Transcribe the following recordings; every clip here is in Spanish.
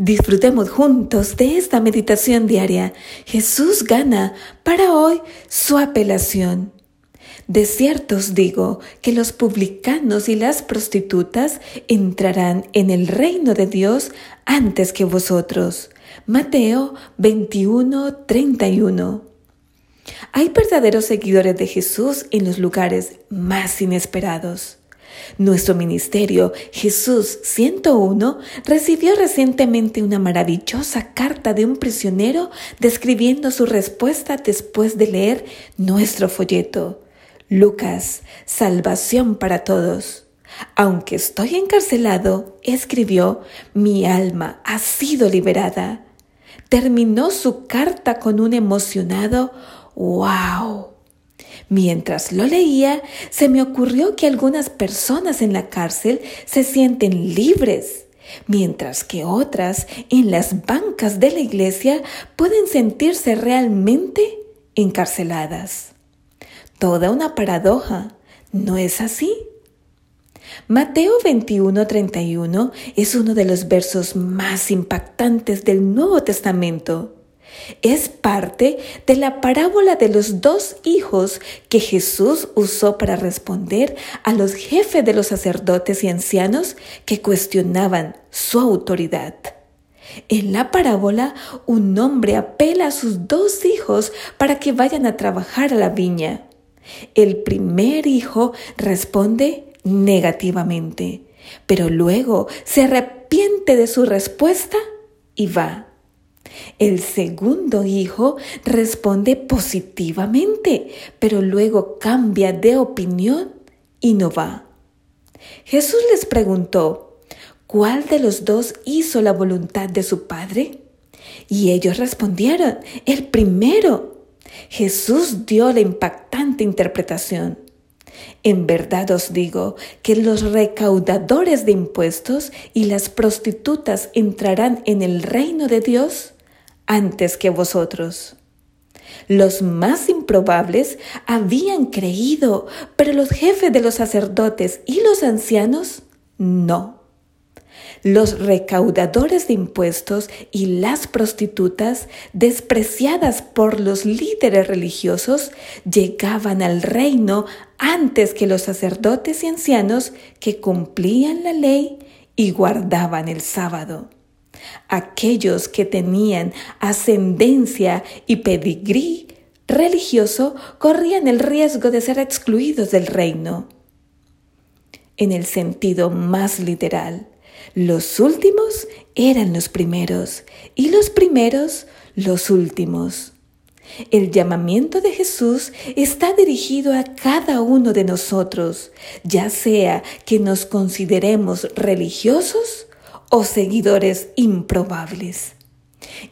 Disfrutemos juntos de esta meditación diaria. Jesús gana para hoy su apelación. De cierto os digo que los publicanos y las prostitutas entrarán en el reino de Dios antes que vosotros. Mateo 21, 31. Hay verdaderos seguidores de Jesús en los lugares más inesperados. Nuestro ministerio Jesús 101 recibió recientemente una maravillosa carta de un prisionero describiendo su respuesta después de leer nuestro folleto. Lucas, Salvación para Todos. Aunque estoy encarcelado, escribió, mi alma ha sido liberada. Terminó su carta con un emocionado ¡Wow! Mientras lo leía, se me ocurrió que algunas personas en la cárcel se sienten libres, mientras que otras en las bancas de la iglesia pueden sentirse realmente encarceladas. Toda una paradoja, ¿no es así? Mateo 21:31 es uno de los versos más impactantes del Nuevo Testamento. Es parte de la parábola de los dos hijos que Jesús usó para responder a los jefes de los sacerdotes y ancianos que cuestionaban su autoridad. En la parábola, un hombre apela a sus dos hijos para que vayan a trabajar a la viña. El primer hijo responde negativamente, pero luego se arrepiente de su respuesta y va. El segundo hijo responde positivamente, pero luego cambia de opinión y no va. Jesús les preguntó, ¿cuál de los dos hizo la voluntad de su padre? Y ellos respondieron, el primero. Jesús dio la impactante interpretación. En verdad os digo que los recaudadores de impuestos y las prostitutas entrarán en el reino de Dios antes que vosotros. Los más improbables habían creído, pero los jefes de los sacerdotes y los ancianos no. Los recaudadores de impuestos y las prostitutas, despreciadas por los líderes religiosos, llegaban al reino antes que los sacerdotes y ancianos que cumplían la ley y guardaban el sábado. Aquellos que tenían ascendencia y pedigrí religioso corrían el riesgo de ser excluidos del reino. En el sentido más literal, los últimos eran los primeros y los primeros los últimos. El llamamiento de Jesús está dirigido a cada uno de nosotros, ya sea que nos consideremos religiosos o seguidores improbables.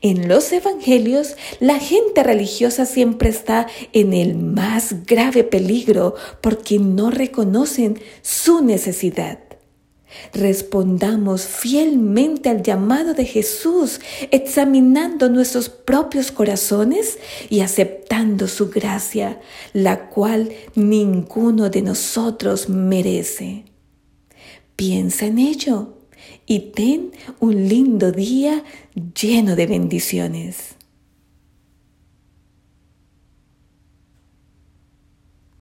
En los evangelios, la gente religiosa siempre está en el más grave peligro porque no reconocen su necesidad. Respondamos fielmente al llamado de Jesús, examinando nuestros propios corazones y aceptando su gracia, la cual ninguno de nosotros merece. Piensa en ello y ten un lindo día lleno de bendiciones.